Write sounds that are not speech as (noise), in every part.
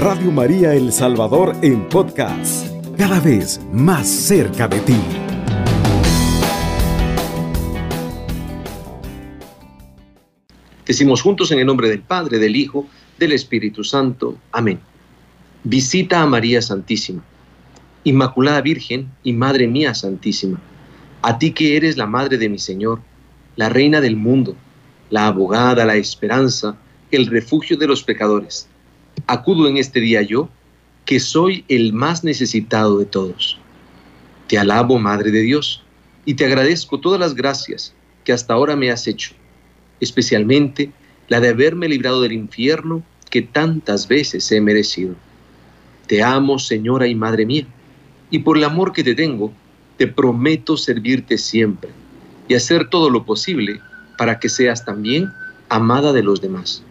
Radio María El Salvador en podcast, cada vez más cerca de ti. Decimos juntos en el nombre del Padre, del Hijo, del Espíritu Santo. Amén. Visita a María Santísima, Inmaculada Virgen y Madre mía Santísima, a ti que eres la Madre de mi Señor, la Reina del mundo, la abogada, la esperanza, el refugio de los pecadores. Acudo en este día yo, que soy el más necesitado de todos. Te alabo, Madre de Dios, y te agradezco todas las gracias que hasta ahora me has hecho especialmente la de haberme librado del infierno que tantas veces he merecido. Te amo, Señora y Madre mía, y por el amor que te tengo, te prometo servirte siempre y hacer todo lo posible para que seas también amada de los demás.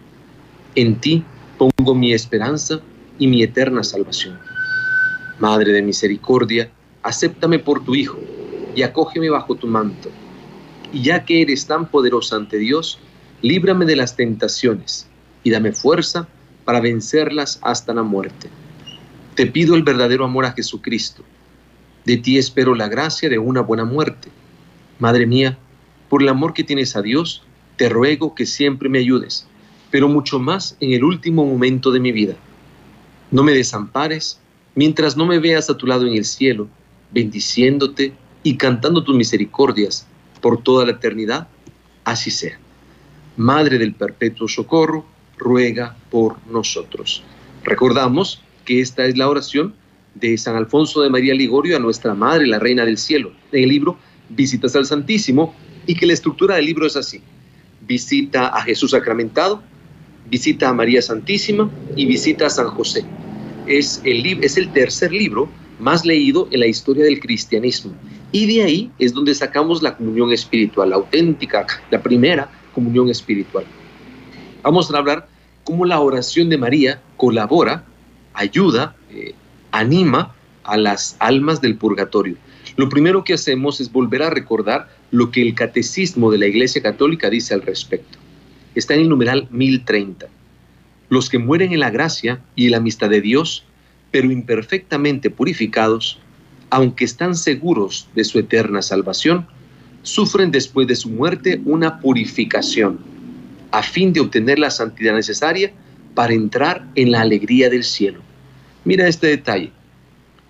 En ti pongo mi esperanza y mi eterna salvación. Madre de misericordia, acéptame por tu Hijo y acógeme bajo tu manto y ya que eres tan poderosa ante Dios, líbrame de las tentaciones y dame fuerza para vencerlas hasta la muerte. Te pido el verdadero amor a Jesucristo. De ti espero la gracia de una buena muerte. Madre mía, por el amor que tienes a Dios, te ruego que siempre me ayudes, pero mucho más en el último momento de mi vida. No me desampares mientras no me veas a tu lado en el cielo, bendiciéndote y cantando tus misericordias por toda la eternidad, así sea. Madre del Perpetuo Socorro, ruega por nosotros. Recordamos que esta es la oración de San Alfonso de María Ligorio a nuestra Madre, la Reina del Cielo, en el libro Visitas al Santísimo, y que la estructura del libro es así. Visita a Jesús sacramentado, visita a María Santísima y visita a San José. Es el, es el tercer libro más leído en la historia del cristianismo y de ahí es donde sacamos la comunión espiritual, la auténtica, la primera comunión espiritual. Vamos a hablar cómo la oración de María colabora, ayuda, eh, anima a las almas del purgatorio. Lo primero que hacemos es volver a recordar lo que el catecismo de la Iglesia Católica dice al respecto. Está en el numeral 1030. Los que mueren en la gracia y en la amistad de Dios, pero imperfectamente purificados, aunque están seguros de su eterna salvación, sufren después de su muerte una purificación, a fin de obtener la santidad necesaria para entrar en la alegría del cielo. Mira este detalle.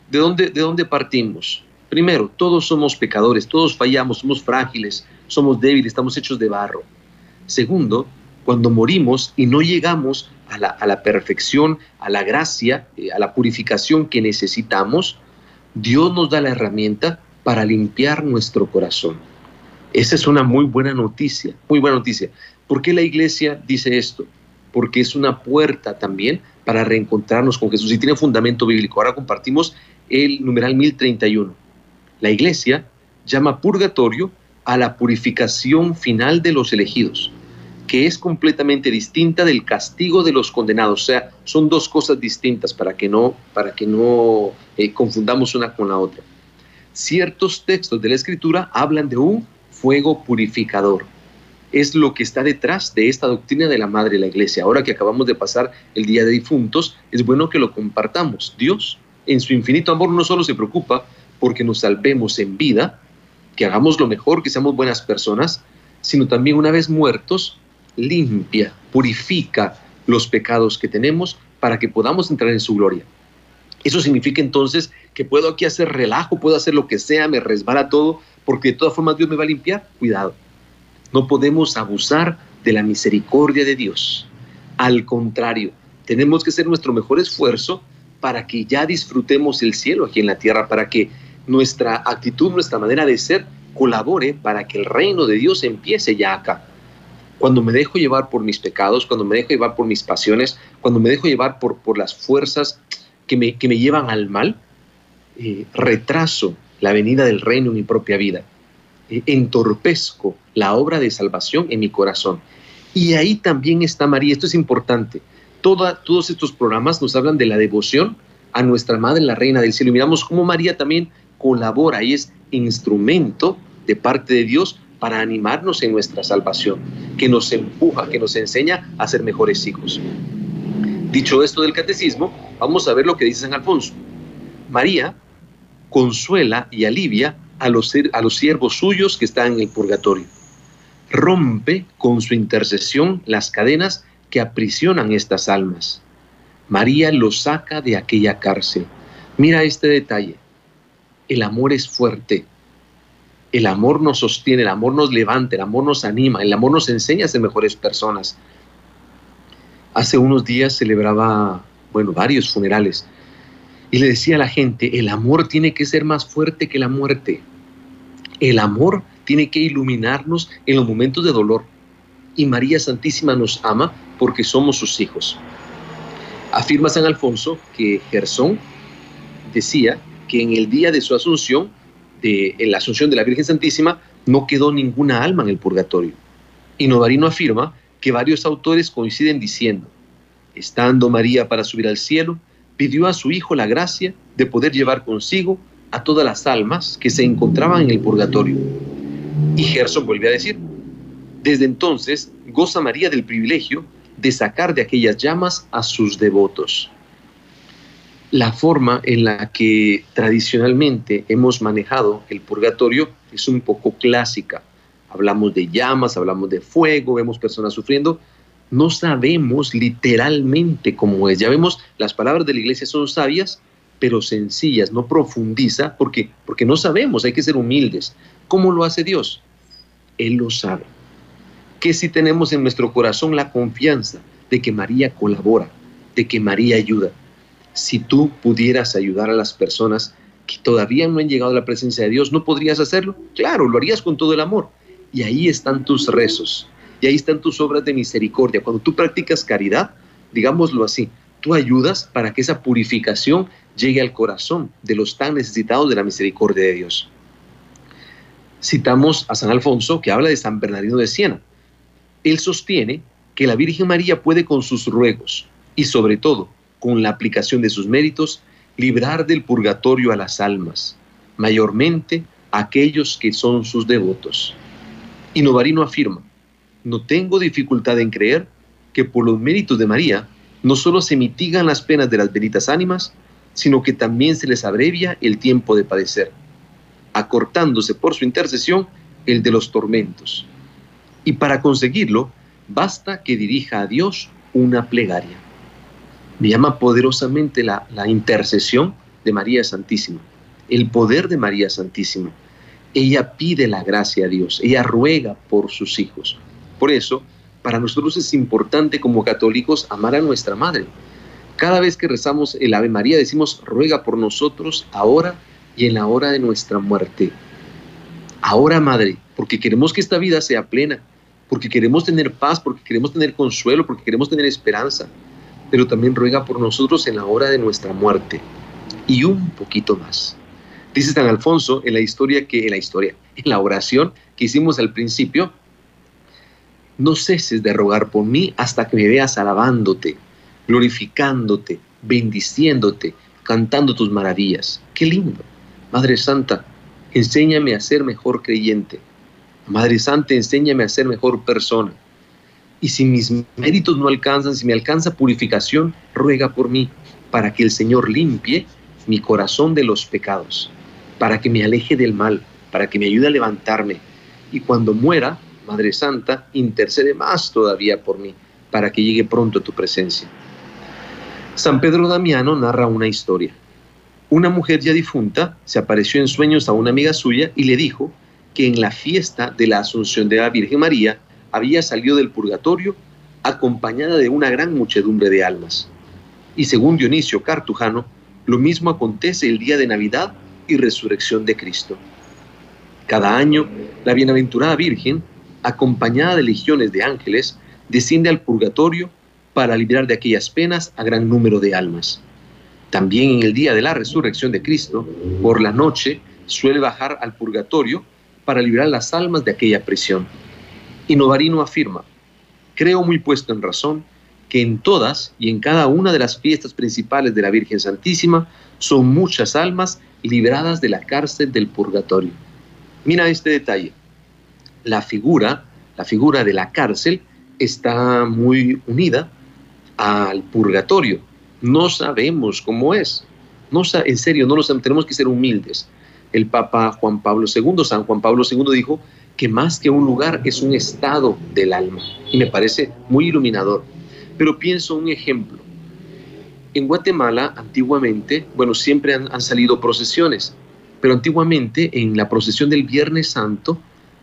¿De dónde, de dónde partimos? Primero, todos somos pecadores, todos fallamos, somos frágiles, somos débiles, estamos hechos de barro. Segundo, cuando morimos y no llegamos a la, perfección, a la gracia, eh, a la purificación que necesitamos, Dios nos da la herramienta para limpiar nuestro corazón. Esa es una muy buena noticia, muy buena noticia. ¿Por qué la iglesia dice esto? Porque es una puerta también para reencontrarnos con Jesús y tiene fundamento bíblico. Ahora compartimos el numeral 1031. La iglesia llama purgatorio a la purificación final de los elegidos que es completamente distinta del castigo de los condenados. O sea, son dos cosas distintas para que no, para que no eh, confundamos una con la otra. Ciertos textos de la Escritura hablan de un fuego purificador. Es lo que está detrás de esta doctrina de la Madre de la Iglesia. Ahora que acabamos de pasar el Día de Difuntos, es bueno que lo compartamos. Dios, en su infinito amor, no solo se preocupa porque nos salvemos en vida, que hagamos lo mejor, que seamos buenas personas, sino también una vez muertos, limpia, purifica los pecados que tenemos para que podamos entrar en su gloria. Eso significa entonces que puedo aquí hacer relajo, puedo hacer lo que sea, me resbala todo, porque de todas formas Dios me va a limpiar. Cuidado, no podemos abusar de la misericordia de Dios. Al contrario, tenemos que hacer nuestro mejor esfuerzo para que ya disfrutemos el cielo aquí en la tierra, para que nuestra actitud, nuestra manera de ser colabore para que el reino de Dios empiece ya acá cuando me dejo llevar por mis pecados, cuando me dejo llevar por mis pasiones, cuando me dejo llevar por, por las fuerzas que me, que me llevan al mal, eh, retraso la venida del reino en mi propia vida, eh, entorpezco la obra de salvación en mi corazón. Y ahí también está María, esto es importante. Todos estos programas nos hablan de la devoción a nuestra Madre, la Reina del Cielo. Y miramos cómo María también colabora y es instrumento de parte de Dios para animarnos en nuestra salvación, que nos empuja, que nos enseña a ser mejores hijos. Dicho esto del catecismo, vamos a ver lo que dice San Alfonso. María consuela y alivia a los, a los siervos suyos que están en el purgatorio. Rompe con su intercesión las cadenas que aprisionan estas almas. María los saca de aquella cárcel. Mira este detalle. El amor es fuerte. El amor nos sostiene, el amor nos levanta, el amor nos anima, el amor nos enseña a ser mejores personas. Hace unos días celebraba, bueno, varios funerales y le decía a la gente, el amor tiene que ser más fuerte que la muerte. El amor tiene que iluminarnos en los momentos de dolor. Y María Santísima nos ama porque somos sus hijos. Afirma San Alfonso que Gersón decía que en el día de su asunción, de, la asunción de la Virgen Santísima, no quedó ninguna alma en el purgatorio. Y Novarino afirma que varios autores coinciden diciendo, estando María para subir al cielo, pidió a su Hijo la gracia de poder llevar consigo a todas las almas que se encontraban en el purgatorio. Y Gerson vuelve a decir, desde entonces goza María del privilegio de sacar de aquellas llamas a sus devotos. La forma en la que tradicionalmente hemos manejado el purgatorio es un poco clásica. Hablamos de llamas, hablamos de fuego, vemos personas sufriendo, no sabemos literalmente cómo es. Ya vemos, las palabras de la iglesia son sabias, pero sencillas, no profundiza, porque, porque no sabemos, hay que ser humildes. ¿Cómo lo hace Dios? Él lo sabe. Que si tenemos en nuestro corazón la confianza de que María colabora, de que María ayuda, si tú pudieras ayudar a las personas que todavía no han llegado a la presencia de Dios, ¿no podrías hacerlo? Claro, lo harías con todo el amor. Y ahí están tus rezos, y ahí están tus obras de misericordia. Cuando tú practicas caridad, digámoslo así, tú ayudas para que esa purificación llegue al corazón de los tan necesitados de la misericordia de Dios. Citamos a San Alfonso que habla de San Bernardino de Siena. Él sostiene que la Virgen María puede con sus ruegos y sobre todo con la aplicación de sus méritos librar del purgatorio a las almas, mayormente a aquellos que son sus devotos. Y Novarino afirma, no tengo dificultad en creer que por los méritos de María no solo se mitigan las penas de las benditas ánimas, sino que también se les abrevia el tiempo de padecer, acortándose por su intercesión el de los tormentos. Y para conseguirlo, basta que dirija a Dios una plegaria. Me llama poderosamente la, la intercesión de María Santísima, el poder de María Santísima. Ella pide la gracia a Dios, ella ruega por sus hijos. Por eso, para nosotros es importante como católicos amar a nuestra Madre. Cada vez que rezamos el Ave María decimos, ruega por nosotros ahora y en la hora de nuestra muerte. Ahora, Madre, porque queremos que esta vida sea plena, porque queremos tener paz, porque queremos tener consuelo, porque queremos tener esperanza, pero también ruega por nosotros en la hora de nuestra muerte. Y un poquito más. Dice San Alfonso en la historia que, en la historia, en la oración que hicimos al principio, no ceses de rogar por mí hasta que me veas alabándote, glorificándote, bendiciéndote, cantando tus maravillas. Qué lindo. Madre Santa, enséñame a ser mejor creyente. Madre Santa, enséñame a ser mejor persona. Y si mis méritos no alcanzan, si me alcanza purificación, ruega por mí, para que el Señor limpie mi corazón de los pecados, para que me aleje del mal, para que me ayude a levantarme. Y cuando muera, Madre Santa, intercede más todavía por mí, para que llegue pronto a tu presencia. San Pedro Damiano narra una historia. Una mujer ya difunta se apareció en sueños a una amiga suya y le dijo que en la fiesta de la Asunción de la Virgen María había salido del purgatorio acompañada de una gran muchedumbre de almas. Y según Dionisio Cartujano, lo mismo acontece el día de Navidad y resurrección de Cristo. Cada año, la bienaventurada Virgen acompañada de legiones de ángeles, desciende al purgatorio para librar de aquellas penas a gran número de almas. También en el día de la resurrección de Cristo, por la noche, suele bajar al purgatorio para librar las almas de aquella prisión. Y Novarino afirma, creo muy puesto en razón que en todas y en cada una de las fiestas principales de la Virgen Santísima son muchas almas libradas de la cárcel del purgatorio. Mira este detalle la figura, la figura de la cárcel, está muy unida al purgatorio. No sabemos cómo es. No, en serio, no lo sabemos. Tenemos que ser humildes. El Papa Juan Pablo II, San Juan Pablo II dijo que más que un lugar es un estado del alma. Y me parece muy iluminador. Pero pienso un ejemplo. En Guatemala, antiguamente, bueno, siempre han, salido procesiones, pero antiguamente en la procesión del Viernes Santo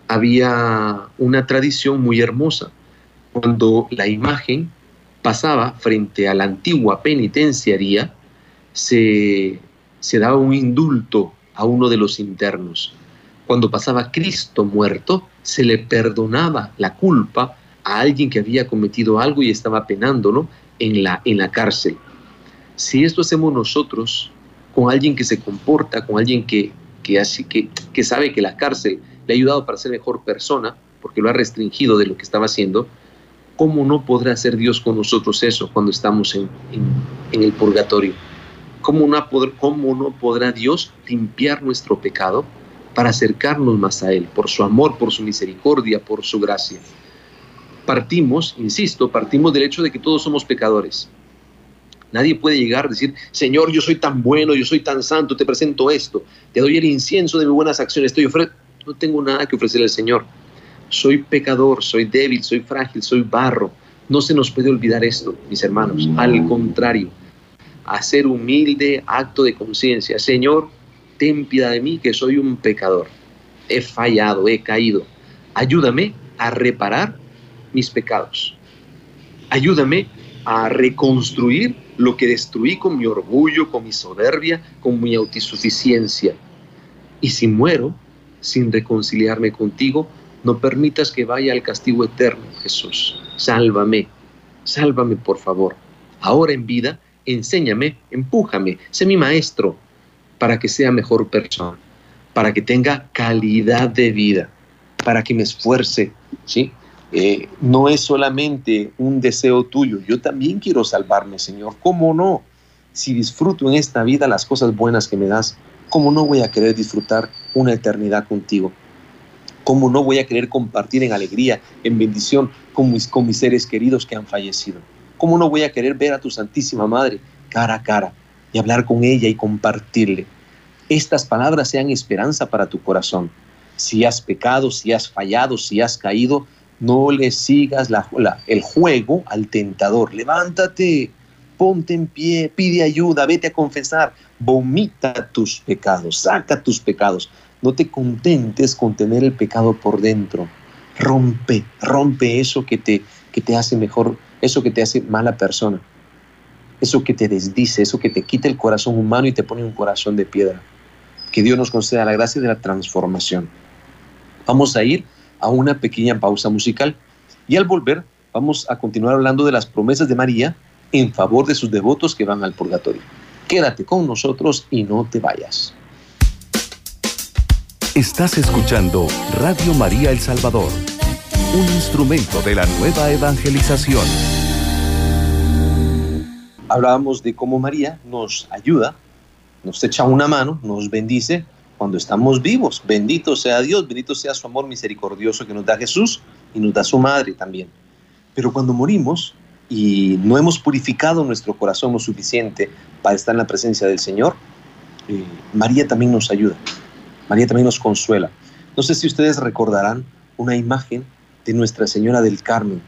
había una tradición muy hermosa. Cuando la imagen pasaba frente a la antigua penitenciaría, se, se daba un indulto a uno de los internos. Cuando pasaba Cristo muerto, se le perdonaba la culpa a alguien que había cometido algo y estaba penándolo en la, en la cárcel. Si esto hacemos nosotros con alguien que se comporta, con alguien que, que, que, que sabe que la cárcel le ha ayudado para ser mejor persona, porque lo ha restringido de lo que estaba haciendo, ¿cómo no podrá hacer Dios con nosotros eso cuando estamos en, en, el purgatorio? ¿Cómo no, ¿Cómo no podrá Dios limpiar nuestro pecado para acercarnos más a Él, por su amor, por su misericordia, por su gracia? Partimos, insisto, partimos del hecho de que todos somos pecadores. Nadie puede llegar a decir, Señor, yo soy tan bueno, yo soy tan santo, te presento esto, te doy el incienso de mis buenas acciones, estoy no tengo nada que ofrecerle al Señor. Soy pecador, soy débil, soy frágil, soy barro. No se nos puede olvidar esto, mis hermanos. Al contrario, hacer humilde acto de conciencia. Señor, ten piedad de mí que soy un pecador. He fallado, he caído. Ayúdame a reparar mis pecados. Ayúdame a reconstruir lo que destruí con mi orgullo, con mi soberbia, con mi autosuficiencia. Y si muero, sin reconciliarme contigo, no permitas que vaya al castigo eterno, Jesús. Sálvame, sálvame por favor. Ahora en vida, enséñame, empújame, sé mi maestro, para que sea mejor persona, para que tenga calidad de vida, para que me esfuerce, ¿sí? Eh, no es solamente un deseo tuyo, yo también quiero salvarme, Señor. ¿Cómo no? Si disfruto en esta vida las cosas buenas que me das, ¿cómo no voy a querer disfrutar una eternidad contigo? ¿Cómo no voy a querer compartir en alegría, en bendición con mis, con mis seres queridos que han fallecido? ¿Cómo no voy a querer ver a tu Santísima Madre cara a cara y hablar con ella y compartirle? Estas palabras sean esperanza para tu corazón. Si has pecado, si has fallado, si has caído, no le sigas la, el juego al tentador. Levántate, ponte en pie, pide ayuda, vete a confesar, vomita tus pecados, saca tus pecados. No te contentes con tener el pecado por dentro. Rompe, rompe eso que te, que te hace mejor, eso que te hace mala persona. Eso que te desdice, eso que te quita el corazón humano y te pone un corazón de piedra. Que Dios nos conceda la gracia de la transformación. Vamos a ir a una pequeña pausa musical y al volver vamos a continuar hablando de las promesas de María en favor de sus devotos que van al purgatorio. Quédate con nosotros y no te vayas. Estás escuchando Radio María El Salvador, un instrumento de la nueva evangelización. Hablábamos de cómo María nos ayuda, nos echa una mano, nos bendice cuando estamos vivos. Bendito sea Dios, bendito sea su amor misericordioso que nos da Jesús y nos da su madre también. Pero cuando morimos, y no hemos purificado nuestro corazón lo suficiente para estar en la presencia del Señor, eh, María también nos ayuda, María también nos consuela. No sé si ustedes recordarán una imagen de Nuestra Señora del Carmen.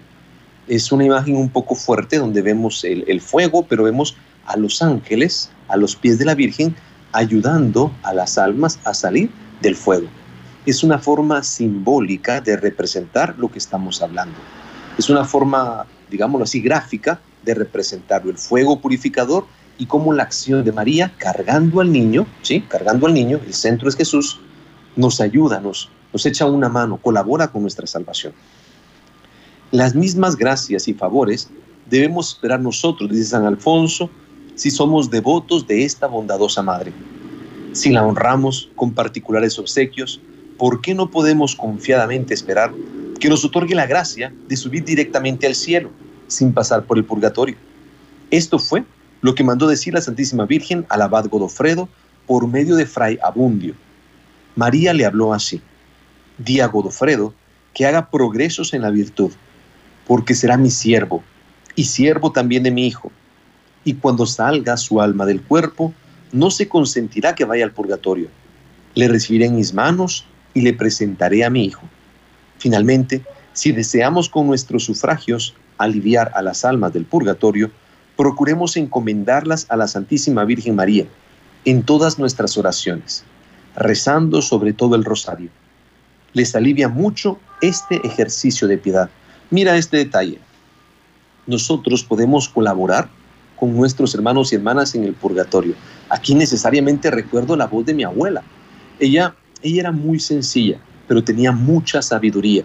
Es una imagen un poco fuerte donde vemos el, fuego, pero vemos a los ángeles a los pies de la Virgen ayudando a las almas a salir del fuego. Es una forma simbólica de representar lo que estamos hablando. Es una forma digámoslo así, gráfica de representarlo, el fuego purificador y cómo la acción de María cargando al niño, ¿sí? cargando al niño, el centro es Jesús, nos ayuda, nos, nos echa una mano, colabora con nuestra salvación. Las mismas gracias y favores debemos esperar nosotros, dice San Alfonso, si somos devotos de esta bondadosa Madre. Si la honramos con particulares obsequios, ¿por qué no podemos confiadamente esperar que nos otorgue la gracia de subir directamente al cielo, sin pasar por el purgatorio. Esto fue lo que mandó decir la Santísima Virgen al abad Godofredo por medio de Fray Abundio. María le habló así, di a Godofredo que haga progresos en la virtud, porque será mi siervo, y siervo también de mi Hijo. Y cuando salga su alma del cuerpo, no se consentirá que vaya al purgatorio. Le recibiré en mis manos y le presentaré a mi Hijo. Finalmente, si deseamos con nuestros sufragios aliviar a las almas del purgatorio, procuremos encomendarlas a la Santísima Virgen María en todas nuestras oraciones, rezando sobre todo el rosario. Les alivia mucho este ejercicio de piedad. Mira este detalle. Nosotros podemos colaborar con nuestros hermanos y hermanas en el purgatorio. Aquí necesariamente recuerdo la voz de mi abuela. Ella, ella era muy sencilla, pero tenía mucha sabiduría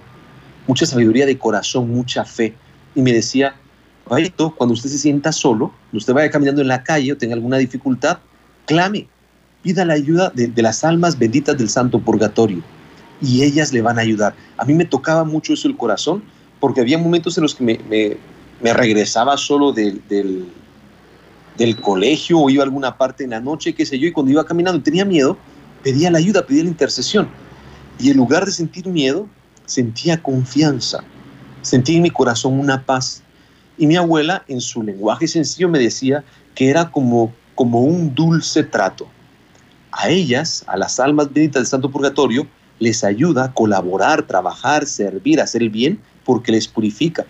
mucha sabiduría de corazón, mucha fe. Y me decía, cuando usted se sienta solo, usted vaya caminando en la calle o tenga alguna dificultad, clame, pida la ayuda de, las almas benditas del Santo Purgatorio y ellas le van a ayudar. A mí me tocaba mucho eso el corazón porque había momentos en los que me, regresaba solo del, colegio o iba a alguna parte en la noche, qué sé yo, y cuando iba caminando tenía miedo, pedía la ayuda, pedía la intercesión. Y en lugar de sentir miedo, sentía confianza, sentí en mi corazón una paz. Y mi abuela, en su lenguaje sencillo, me decía que era como, como un dulce trato. A ellas, a las almas benditas del Santo Purgatorio, les ayuda a colaborar, trabajar, servir, hacer el bien, porque les purifica.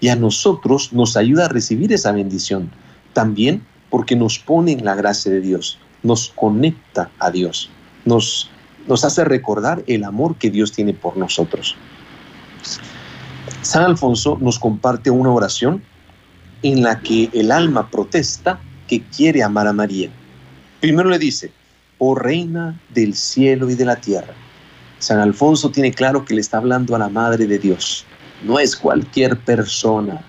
Y a nosotros nos ayuda a recibir esa bendición, también porque nos pone en la gracia de Dios, nos conecta a Dios, nos nos hace recordar el amor que Dios tiene por nosotros. San Alfonso nos comparte una oración en la que el alma protesta que quiere amar a María. Primero le dice, oh reina del cielo y de la tierra. San Alfonso tiene claro que le está hablando a la Madre de Dios. No es cualquier persona,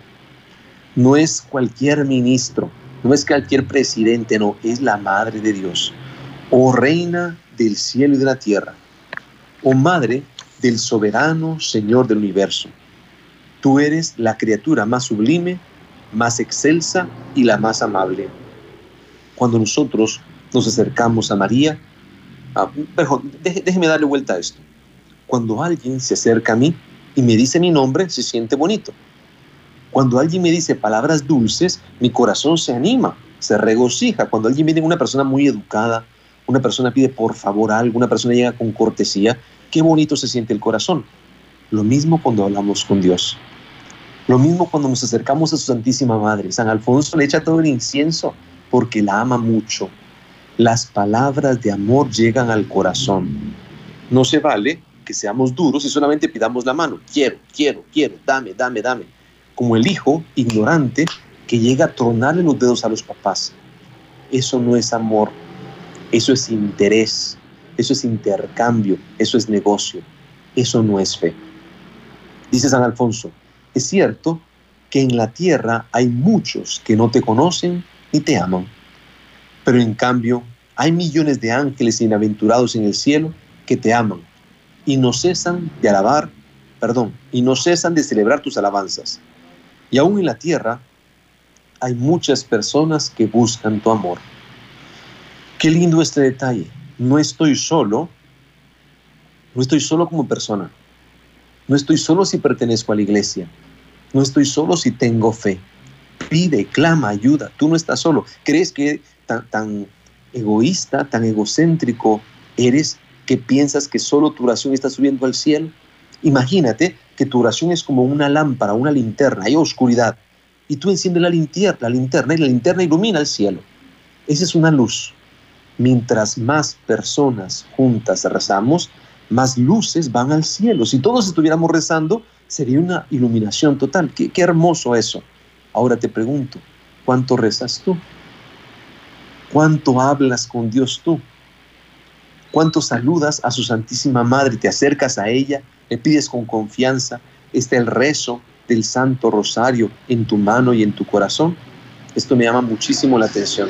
no es cualquier ministro, no es cualquier presidente, no, es la Madre de Dios. Oh reina del cielo y de la tierra, oh Madre del soberano Señor del universo. Tú eres la criatura más sublime, más excelsa y la más amable. Cuando nosotros nos acercamos a María, ah, déjeme darle vuelta a esto. Cuando alguien se acerca a mí y me dice mi nombre, se siente bonito. Cuando alguien me dice palabras dulces, mi corazón se anima, se regocija. Cuando alguien viene una persona muy educada, una persona pide por favor algo, una persona llega con cortesía, qué bonito se siente el corazón. Lo mismo cuando hablamos con Dios. Lo mismo cuando nos acercamos a su Santísima Madre. San Alfonso le echa todo el incienso porque la ama mucho. Las palabras de amor llegan al corazón. No se vale que seamos duros y solamente pidamos la mano. Quiero, quiero, quiero, dame, dame, dame. Como el hijo ignorante que llega a tronarle los dedos a los papás. Eso no es amor, eso es interés, eso es intercambio, eso es negocio, eso no es fe. Dice San Alfonso, es cierto que en la tierra hay muchos que no te conocen ni te aman, pero en cambio hay millones de ángeles inaventurados en el cielo que te aman y no cesan de alabar, perdón, y no cesan de celebrar tus alabanzas. Y aún en la tierra hay muchas personas que buscan tu amor. Qué lindo este detalle. No estoy solo, no estoy solo como persona. No estoy solo si pertenezco a la iglesia. No estoy solo si tengo fe. Pide, clama, ayuda. Tú no estás solo. ¿Crees que tan, tan egoísta, tan egocéntrico eres que piensas que solo tu oración está subiendo al cielo? Imagínate que tu oración es como una lámpara, una linterna, hay oscuridad. Y tú enciendes la linterna, la linterna y la linterna ilumina el cielo. Esa es una luz mientras más personas juntas rezamos, más luces van al cielo. Si todos estuviéramos rezando, sería una iluminación total. Qué, hermoso eso. Ahora te pregunto, ¿cuánto rezas tú? ¿Cuánto hablas con Dios tú? ¿Cuánto saludas a su Santísima Madre? ¿Te acercas a ella? ¿Le pides con confianza? ¿Está el rezo del Santo Rosario en tu mano y en tu corazón? Esto me llama muchísimo la atención.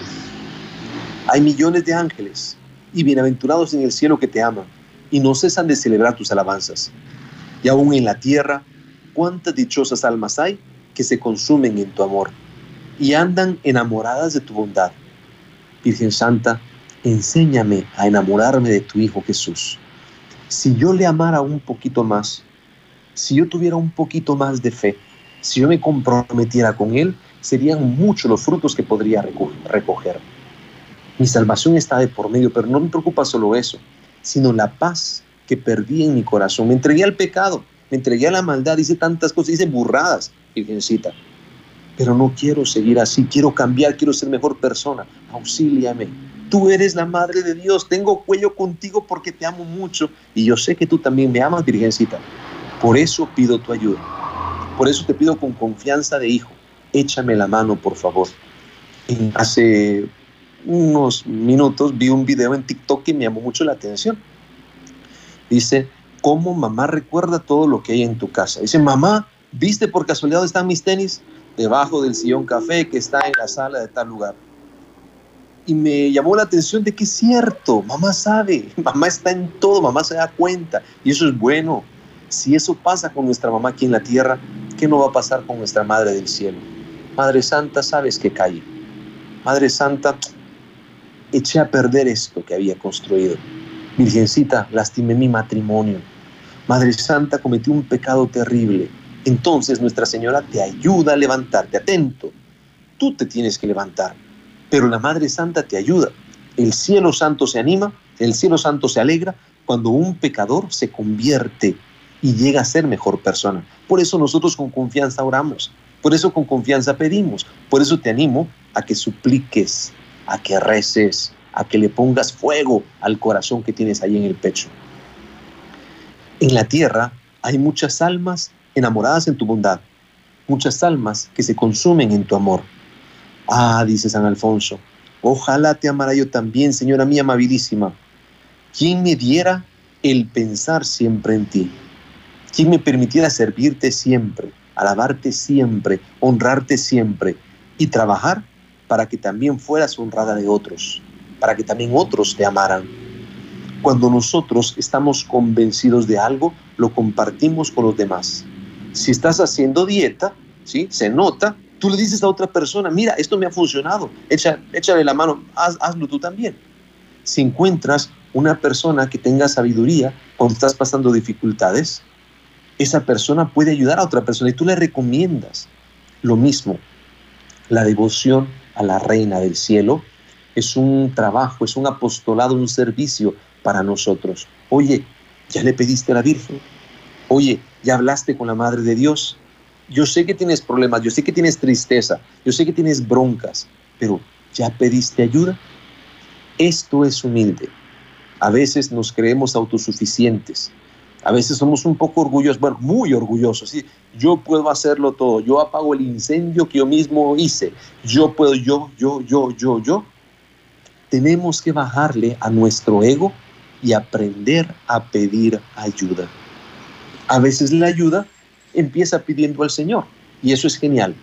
Hay millones de ángeles y bienaventurados en el cielo que te aman y no cesan de celebrar tus alabanzas. Y aún en la tierra, cuántas dichosas almas hay que se consumen en tu amor y andan enamoradas de tu bondad. Virgen Santa, enséñame a enamorarme de tu Hijo Jesús. Si yo le amara un poquito más, si yo tuviera un poquito más de fe, si yo me comprometiera con Él, serían muchos los frutos que podría recoger. Mi salvación está de por medio, pero no me preocupa solo eso, sino la paz que perdí en mi corazón. Me entregué al pecado, me entregué a la maldad, hice tantas cosas, hice burradas, Virgencita. Pero no quiero seguir así, quiero cambiar, quiero ser mejor persona. Auxíliame. Tú eres la Madre de Dios, tengo cuello contigo porque te amo mucho y yo sé que tú también me amas, Virgencita. Por eso pido tu ayuda. Por eso te pido con confianza de hijo, échame la mano, por favor. Hace unos minutos vi un video en TikTok que me llamó mucho la atención. Dice, ¿cómo mamá recuerda todo lo que hay en tu casa? Dice, mamá, ¿viste por casualidad dónde están mis tenis? Debajo del sillón café que está en la sala de tal lugar. Y me llamó la atención de que es cierto, mamá sabe, (laughs) mamá está en todo, mamá se da cuenta. Y eso es bueno. Si eso pasa con nuestra mamá aquí en la tierra, ¿qué no va a pasar con nuestra Madre del Cielo? Madre Santa, sabes que calle. Madre Santa, (tsk) eché a perder esto que había construido. Virgencita, lastimé mi matrimonio. Madre Santa, cometí un pecado terrible. Entonces Nuestra Señora te ayuda a levantarte. Atento, tú te tienes que levantar, pero la Madre Santa te ayuda. El cielo santo se anima, el cielo santo se alegra cuando un pecador se convierte y llega a ser mejor persona. Por eso nosotros con confianza oramos, por eso con confianza pedimos, por eso te animo a que supliques, a que reces, a que le pongas fuego al corazón que tienes ahí en el pecho. En la tierra hay muchas almas enamoradas en tu bondad, muchas almas que se consumen en tu amor. Ah, dice San Alfonso, ojalá te amara yo también, señora mía amabilísima. ¿Quién me diera el pensar siempre en ti? ¿Quién me permitiera servirte siempre, alabarte siempre, honrarte siempre y trabajar para que también fueras honrada de otros, para que también otros te amaran. Cuando nosotros estamos convencidos de algo, lo compartimos con los demás. Si estás haciendo dieta, ¿sí? se nota, tú le dices a otra persona, mira, esto me ha funcionado, Echa, échale la mano, hazlo tú también. Si encuentras una persona que tenga sabiduría cuando estás pasando dificultades, esa persona puede ayudar a otra persona y tú le recomiendas lo mismo. La devoción a la Reina del Cielo es un trabajo, es un apostolado, un servicio para nosotros. Oye, ¿ya le pediste a la Virgen? Oye, ¿ya hablaste con la Madre de Dios? Yo sé que tienes problemas, yo sé que tienes tristeza, yo sé que tienes broncas, pero ¿ya pediste ayuda? Esto es humilde. A veces nos creemos autosuficientes, a veces somos un poco orgullosos, bueno, muy orgullosos. ¿sí? Yo puedo hacerlo todo. Yo apago el incendio que yo mismo hice. Yo puedo, yo, yo, yo, yo, yo. Tenemos que bajarle a nuestro ego y aprender a pedir ayuda. A veces la ayuda empieza pidiendo al Señor y eso es genial.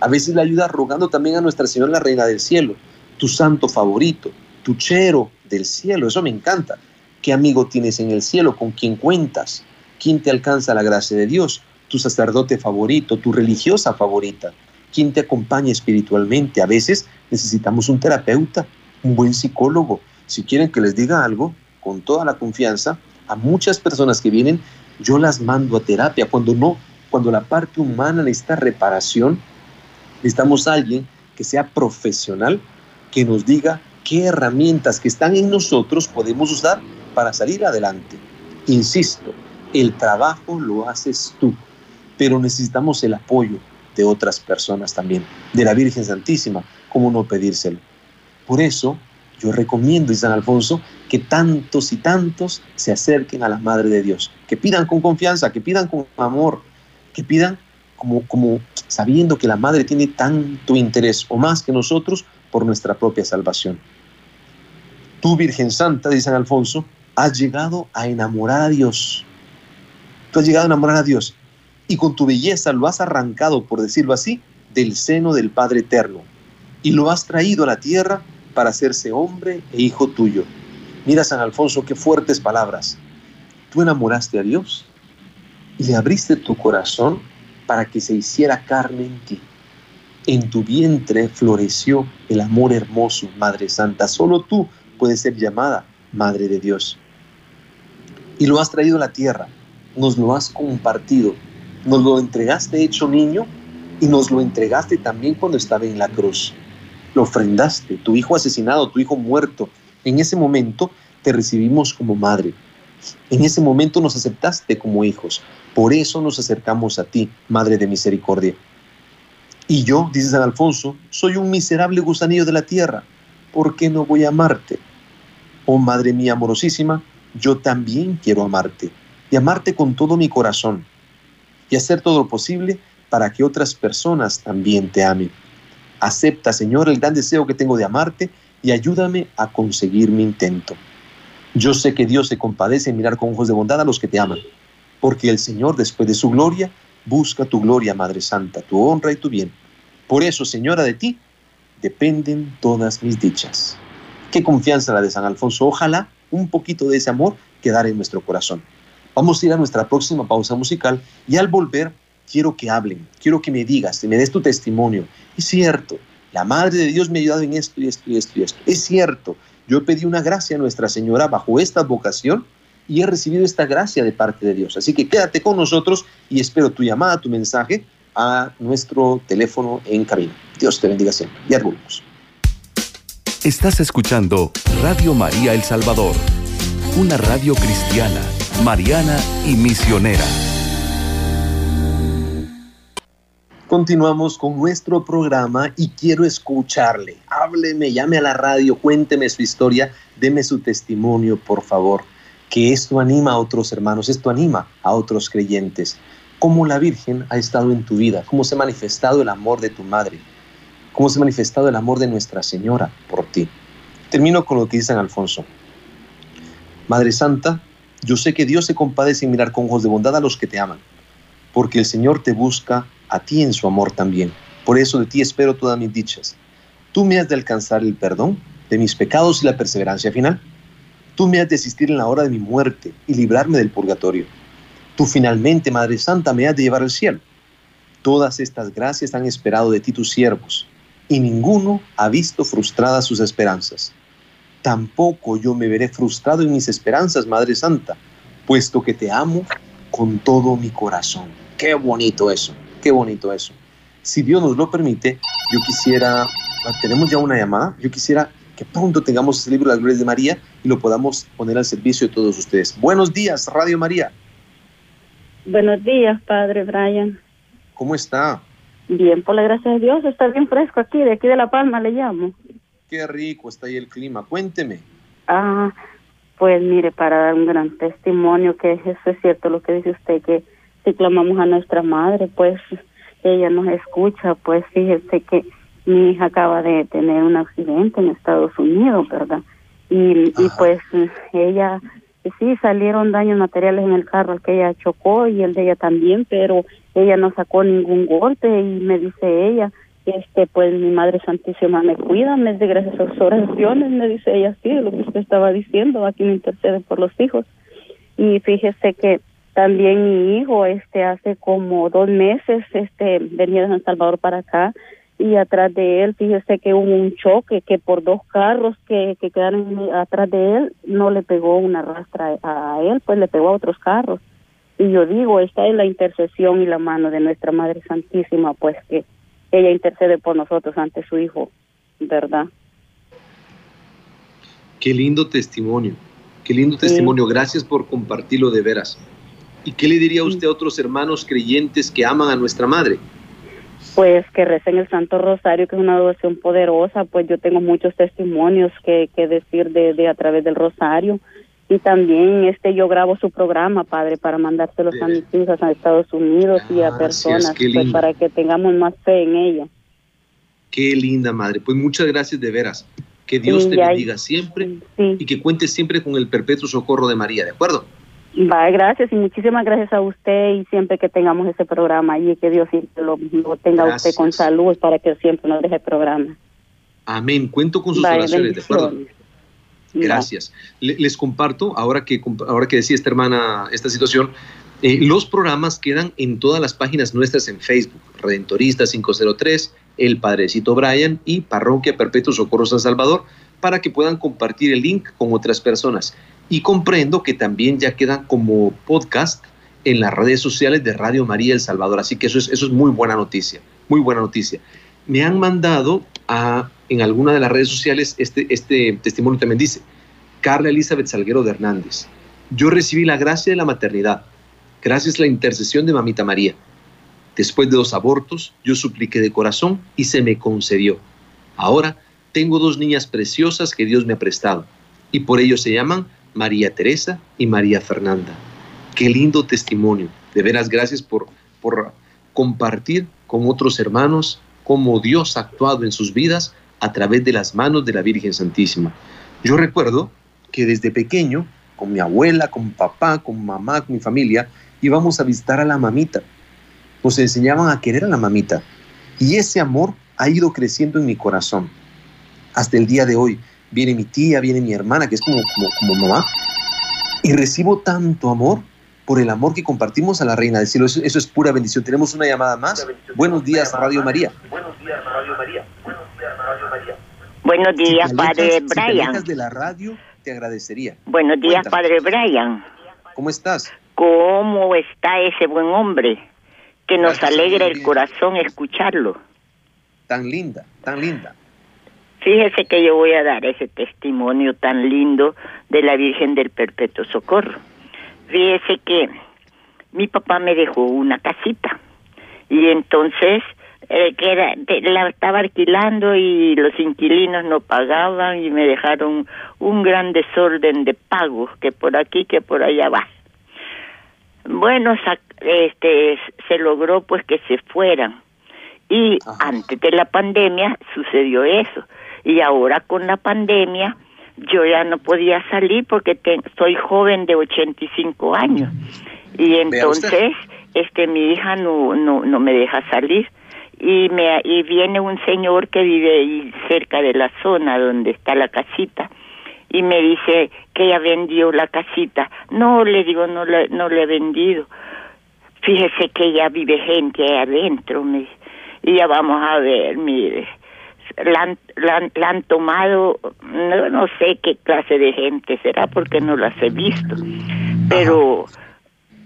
A veces la ayuda rogando también a Nuestra Señora la Reina del Cielo, tu santo favorito, tu chero del cielo. Eso me encanta. ¿Qué amigo tienes en el cielo? ¿Con quién cuentas? ¿Quién te alcanza la gracia de Dios? Tu sacerdote favorito, tu religiosa favorita. ¿Quién te acompaña espiritualmente? A veces necesitamos un terapeuta, un buen psicólogo. Si quieren que les diga algo, con toda la confianza, a muchas personas que vienen, yo las mando a terapia. Cuando no, cuando la parte humana necesita reparación, necesitamos a alguien que sea profesional, que nos diga qué herramientas que están en nosotros podemos usar para salir adelante. Insisto, el trabajo lo haces tú, pero necesitamos el apoyo de otras personas también, de la Virgen Santísima, ¿cómo no pedírselo? Por eso yo recomiendo, y San Alfonso, que tantos y tantos se acerquen a la Madre de Dios, que pidan con confianza, que pidan con amor, que pidan como, como sabiendo que la Madre tiene tanto interés o más que nosotros por nuestra propia salvación. Tú, Virgen Santa, dice San Alfonso, has llegado a enamorar a Dios. Tú has llegado a enamorar a Dios y con tu belleza lo has arrancado, por decirlo así, del seno del Padre Eterno y lo has traído a la tierra para hacerse hombre e hijo tuyo. Mira, San Alfonso, qué fuertes palabras. Tú enamoraste a Dios y le abriste tu corazón para que se hiciera carne en ti. En tu vientre floreció el amor hermoso, Madre Santa. Solo tú puedes ser llamada Madre de Dios y lo has traído a la tierra, nos lo has compartido, nos lo entregaste hecho niño y nos lo entregaste también cuando estaba en la cruz. Lo ofrendaste, tu hijo asesinado, tu hijo muerto. En ese momento te recibimos como madre. En ese momento nos aceptaste como hijos. Por eso nos acercamos a ti, Madre de Misericordia. Y yo, dice San Alfonso, soy un miserable gusanillo de la tierra. ¿Por qué no voy a amarte? Oh Madre mía amorosísima, yo también quiero amarte y amarte con todo mi corazón y hacer todo lo posible para que otras personas también te amen. Acepta, Señor, el gran deseo que tengo de amarte y ayúdame a conseguir mi intento. Yo sé que Dios se compadece en mirar con ojos de bondad a los que te aman, porque el Señor, después de su gloria, busca tu gloria, Madre Santa, tu honra y tu bien. Por eso, Señora, de ti dependen todas mis dichas. Qué confianza la de San Alfonso. Ojalá un poquito de ese amor quedara en nuestro corazón. Vamos a ir a nuestra próxima pausa musical y al volver quiero que hablen, quiero que me digas, que me des tu testimonio. Es cierto, la Madre de Dios me ha ayudado en esto y esto y esto y esto. Es cierto, yo pedí una gracia a Nuestra Señora bajo esta vocación y he recibido esta gracia de parte de Dios. Así que quédate con nosotros y espero tu llamada, tu mensaje a nuestro teléfono en cabina. Dios te bendiga siempre. Ya volvemos. Estás escuchando Radio María El Salvador, una radio cristiana mariana y misionera. Continuamos con nuestro programa y quiero escucharle. Hábleme, llame a la radio, cuénteme su historia, deme su testimonio, por favor. Que esto anima a otros hermanos, esto anima a otros creyentes. ¿Cómo la Virgen ha estado en tu vida? ¿Cómo se ha manifestado el amor de tu madre? ¿Cómo se ha manifestado el amor de Nuestra Señora por ti? Termino con lo que dice San Alfonso. Madre Santa, yo sé que Dios se compadece en mirar con ojos de bondad a los que te aman, porque el Señor te busca a ti en su amor también. Por eso de ti espero todas mis dichas. Tú me has de alcanzar el perdón de mis pecados y la perseverancia final. Tú me has de asistir en la hora de mi muerte y librarme del purgatorio. Tú finalmente, Madre Santa, me has de llevar al cielo. Todas estas gracias han esperado de ti tus siervos, y ninguno ha visto frustradas sus esperanzas tampoco yo me veré frustrado en mis esperanzas, Madre Santa, puesto que te amo con todo mi corazón. Qué bonito eso, qué bonito eso. Si Dios nos lo permite, yo quisiera, tenemos ya una llamada, yo quisiera que pronto tengamos ese libro de las glorias de María y lo podamos poner al servicio de todos ustedes. Buenos días, Radio María. Buenos días, Padre Brian. ¿Cómo está? Bien, por la gracia de Dios, está bien fresco aquí, de aquí de La Palma le llamo. Qué rico está ahí el clima. Cuénteme. Ah, pues mire, para dar un gran testimonio, que eso es cierto lo que dice usted, que si clamamos a nuestra madre, pues ella nos escucha, pues fíjese que mi hija acaba de tener un accidente en Estados Unidos, ¿verdad? Y, y pues ella, sí, salieron daños materiales en el carro al que ella chocó y el de ella también, pero ella no sacó ningún golpe y me dice ella, este pues mi madre santísima me cuida me de gracias a sus oraciones me dice ella sí lo que usted estaba diciendo aquí me intercede por los hijos y fíjese que también mi hijo este hace como dos meses este venía de San Salvador para acá y atrás de él fíjese que hubo un choque que por dos carros que, que quedaron atrás de él no le pegó una rastra a él pues le pegó a otros carros y yo digo esta es la intercesión y la mano de nuestra madre santísima pues que ella intercede por nosotros ante su Hijo, ¿verdad? Qué lindo testimonio, qué lindo testimonio. Gracias por compartirlo de veras. ¿Y qué le diría usted a otros hermanos creyentes que aman a nuestra Madre? Pues que recen el Santo Rosario, que es una devoción poderosa, pues yo tengo muchos testimonios que, que decir de, de a través del Rosario. Y también este yo grabo su programa padre para mandárselos a mis hijas a Estados Unidos y a personas pues, para que tengamos más fe en ella. Qué linda madre. Pues muchas gracias de veras. Que Dios te bendiga siempre y que cuentes siempre con el perpetuo socorro de María de acuerdo Va, gracias y muchísimas gracias a usted y siempre que tengamos ese programa y que Dios lo, tenga usted con salud para que siempre nos deje el programa. Amén. Cuento con sus oraciones, ¿de acuerdo? Gracias. Les comparto, ahora que, ahora que decía esta hermana esta situación, eh, los programas quedan en todas las páginas nuestras en Facebook, Redentorista 503, El Padrecito Brian y Parroquia Perpetuo Socorro San Salvador, para que puedan compartir el link con otras personas. Y comprendo que también ya quedan como podcast en las redes sociales de Radio María El Salvador, así que eso es, eso es muy buena noticia. muy buena noticia. Me han mandado a, en alguna de las redes sociales este, este testimonio también dice, Carla Elizabeth Salguero de Hernández, yo recibí la gracia de la maternidad, gracias a la intercesión de Mamita María. Después de dos abortos, yo supliqué de corazón y se me concedió. Ahora tengo dos niñas preciosas que Dios me ha prestado y por ello se llaman María Teresa y María Fernanda. Qué lindo testimonio. De veras, gracias por, por compartir con otros hermanos cómo Dios ha actuado en sus vidas a través de las manos de la Virgen Santísima. Yo recuerdo que desde pequeño, con mi abuela, con papá, con mamá, con mi familia, íbamos a visitar a la mamita. Nos enseñaban a querer a la mamita. Y ese amor ha ido creciendo en mi corazón. Hasta el día de hoy. Viene mi tía, viene mi hermana, que es como, como, como mamá. Y recibo tanto amor por el amor que compartimos a la Reina del Cielo. Eso, eso es pura bendición. Tenemos una llamada más. Buenos días, Radio María. Buenos días, Radio María. Buenos días, Padre Brian. Si te de la radio, te agradecería. Buenos días, Padre Brian. ¿Cómo estás? ¿Cómo está ese buen hombre? Que nos alegra el corazón escucharlo. Tan linda, tan linda. Fíjese que yo voy a dar ese testimonio tan lindo de la Virgen del Perpetuo Socorro. Fíjese que mi papá me dejó una casita y entonces eh, que era, la estaba alquilando y los inquilinos no pagaban y me dejaron un gran desorden de pagos que por aquí que por allá va. Bueno, este se logró pues que se fueran y antes de la pandemia sucedió eso y ahora con la pandemia yo ya no podía salir porque soy joven de 85 años. Y entonces este mi hija no no no me deja salir. Y me y viene un señor que vive ahí cerca de la zona donde está la casita y me dice que ella vendió la casita. No le digo no le no le he vendido. Fíjese que ya vive gente ahí adentro me y ya vamos a ver mire la la, han tomado no no sé qué clase de gente será porque no las he visto. Pero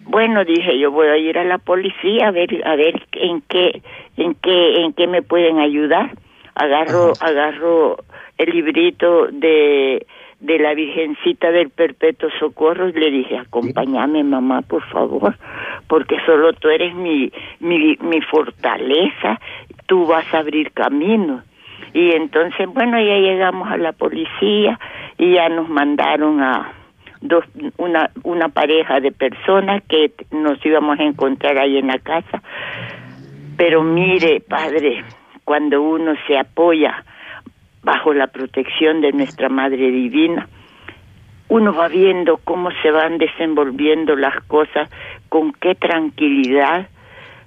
bueno dije yo voy a ir a la policía a ver a ver en qué en qué en qué me pueden ayudar. Agarro agarro el librito de de la Virgencita del Perpetuo Socorro y le dije, acompáñame mamá, por favor, porque solo tú eres mi, mi, mi fortaleza, tú vas a abrir camino. Y entonces, bueno, ya llegamos a la policía y ya nos mandaron a, dos, una, una pareja de personas que nos íbamos a encontrar ahí en la casa. Pero mire, padre, cuando uno se apoya bajo la protección de nuestra Madre Divina, uno va viendo cómo se van desenvolviendo las cosas, con qué tranquilidad,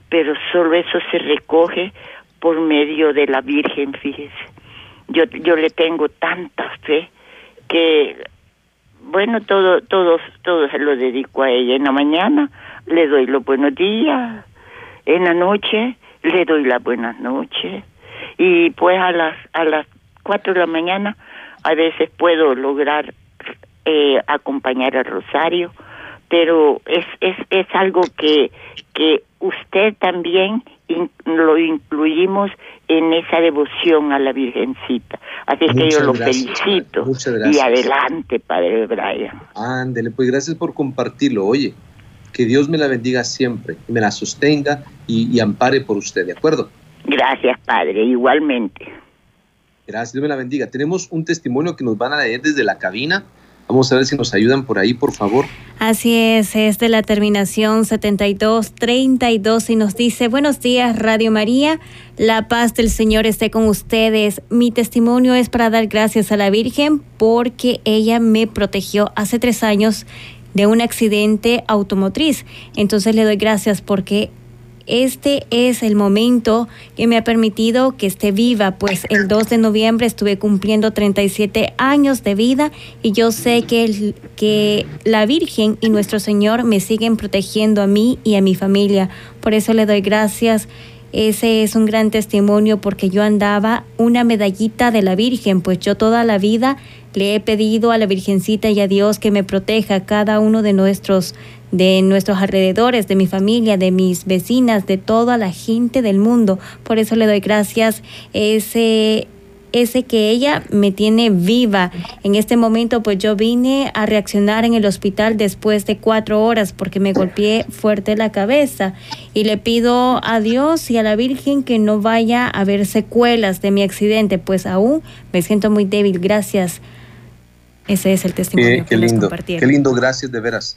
pero solo eso se recoge por medio de la Virgen, fíjese. Yo, yo le tengo tanta fe que bueno, todo, todo, todo se lo dedico a ella. En la mañana le doy los buenos días, en la noche le doy las buenas noches y pues a las a las cuatro de la mañana a veces puedo lograr eh, acompañar al rosario, pero es es es algo que que usted también lo incluimos en esa devoción a la Virgencita. Así es que yo lo felicito. Y adelante, Padre Brian. Ándele, pues gracias por compartirlo. Oye, que Dios me la bendiga siempre, me la sostenga y, y ampare por usted, ¿de acuerdo? Gracias, Padre, igualmente. Gracias, Dios me la bendiga. Tenemos un testimonio que nos van a leer desde la cabina. Vamos a ver si nos ayudan por ahí, por favor. Así es, es de la terminación 7232 y nos dice, buenos días Radio María, la paz del Señor esté con ustedes. Mi testimonio es para dar gracias a la Virgen porque ella me protegió hace tres años de un accidente automotriz. Entonces le doy gracias porque este es el momento que me ha permitido que esté viva, pues el 2 de noviembre estuve cumpliendo 37 años de vida y yo sé que, que la Virgen y nuestro Señor me siguen protegiendo a mí y a mi familia. Por eso le doy gracias. Ese es un gran testimonio porque yo andaba una medallita de la Virgen, pues yo toda la vida le he pedido a la Virgencita y a Dios que me proteja cada uno de nuestros de nuestros alrededores, de mi familia, de mis vecinas, de toda la gente del mundo. Por eso le doy gracias ese ese que ella me tiene viva. En este momento, pues yo vine a reaccionar en el hospital después de cuatro horas porque me golpeé fuerte la cabeza y le pido a Dios y a la Virgen que no vaya a haber secuelas de mi accidente, pues aún me siento muy débil. Gracias. Ese es el testimonio que lindo, les Qué lindo, gracias de veras.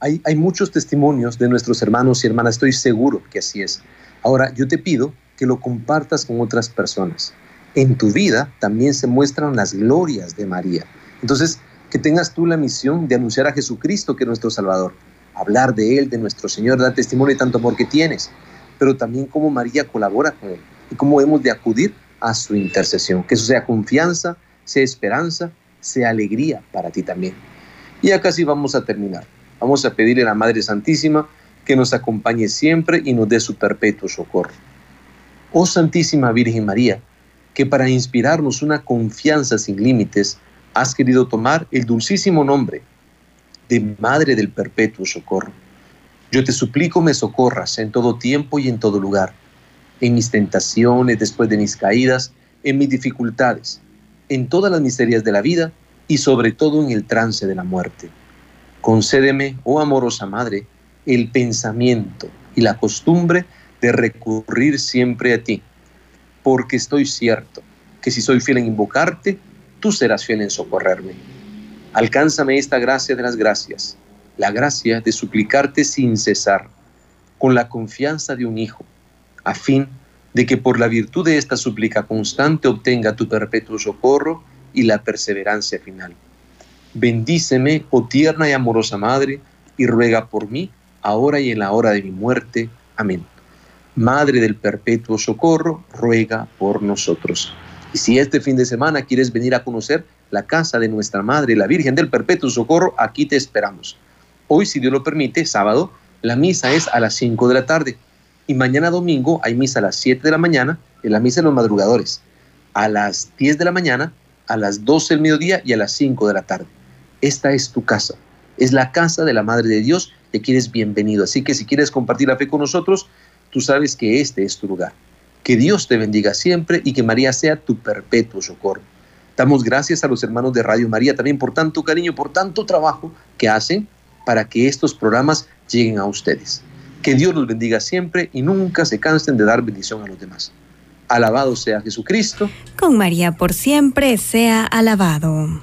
Hay, muchos testimonios de nuestros hermanos y hermanas, estoy seguro que así es. Ahora, yo te pido que lo compartas con otras personas en tu vida también se muestran las glorias de María. Entonces, que tengas tú la misión de anunciar a Jesucristo que es nuestro Salvador, hablar de Él, de nuestro Señor, dar testimonio de tanto amor que tienes, pero también cómo María colabora con Él y cómo hemos de acudir a su intercesión. Que eso sea confianza, sea esperanza, sea alegría para ti también. Y acá sí vamos a terminar. Vamos a pedirle a la Madre Santísima que nos acompañe siempre y nos dé su perpetuo socorro. Oh Santísima Virgen María, que para inspirarnos una confianza sin límites, has querido tomar el dulcísimo nombre de Madre del Perpetuo Socorro. Yo te suplico me socorras en todo tiempo y en todo lugar, en mis tentaciones, después de mis caídas, en mis dificultades, en todas las miserias de la vida y sobre todo en el trance de la muerte. Concédeme, oh amorosa Madre, el pensamiento y la costumbre de recurrir siempre a ti porque estoy cierto que si soy fiel en invocarte, tú serás fiel en socorrerme. Alcánzame esta gracia de las gracias, la gracia de suplicarte sin cesar, con la confianza de un hijo, a fin de que por la virtud de esta súplica constante obtenga tu perpetuo socorro y la perseverancia final. Bendíceme, oh tierna y amorosa Madre, y ruega por mí, ahora y en la hora de mi muerte. Amén. Madre del Perpetuo Socorro, ruega por nosotros. Y si este fin de semana quieres venir a conocer la casa de nuestra Madre, la Virgen del Perpetuo Socorro, aquí te esperamos. Hoy, si Dios lo permite, sábado, la misa es a las 5 de la tarde. Y mañana domingo hay misa a las 7 de la mañana, en la misa de los madrugadores. A las 10 de la mañana, a las 12 del mediodía y a las 5 de la tarde. Esta es tu casa. Es la casa de la Madre de Dios y aquí eres bienvenido. Así que si quieres compartir la fe con nosotros, tú sabes que este es tu lugar. Que Dios te bendiga siempre y que María sea tu perpetuo socorro. Damos gracias a los hermanos de Radio María también por tanto cariño, por tanto trabajo que hacen para que estos programas lleguen a ustedes. Que Dios los bendiga siempre y nunca se cansen de dar bendición a los demás. Alabado sea Jesucristo. Con María por siempre sea alabado.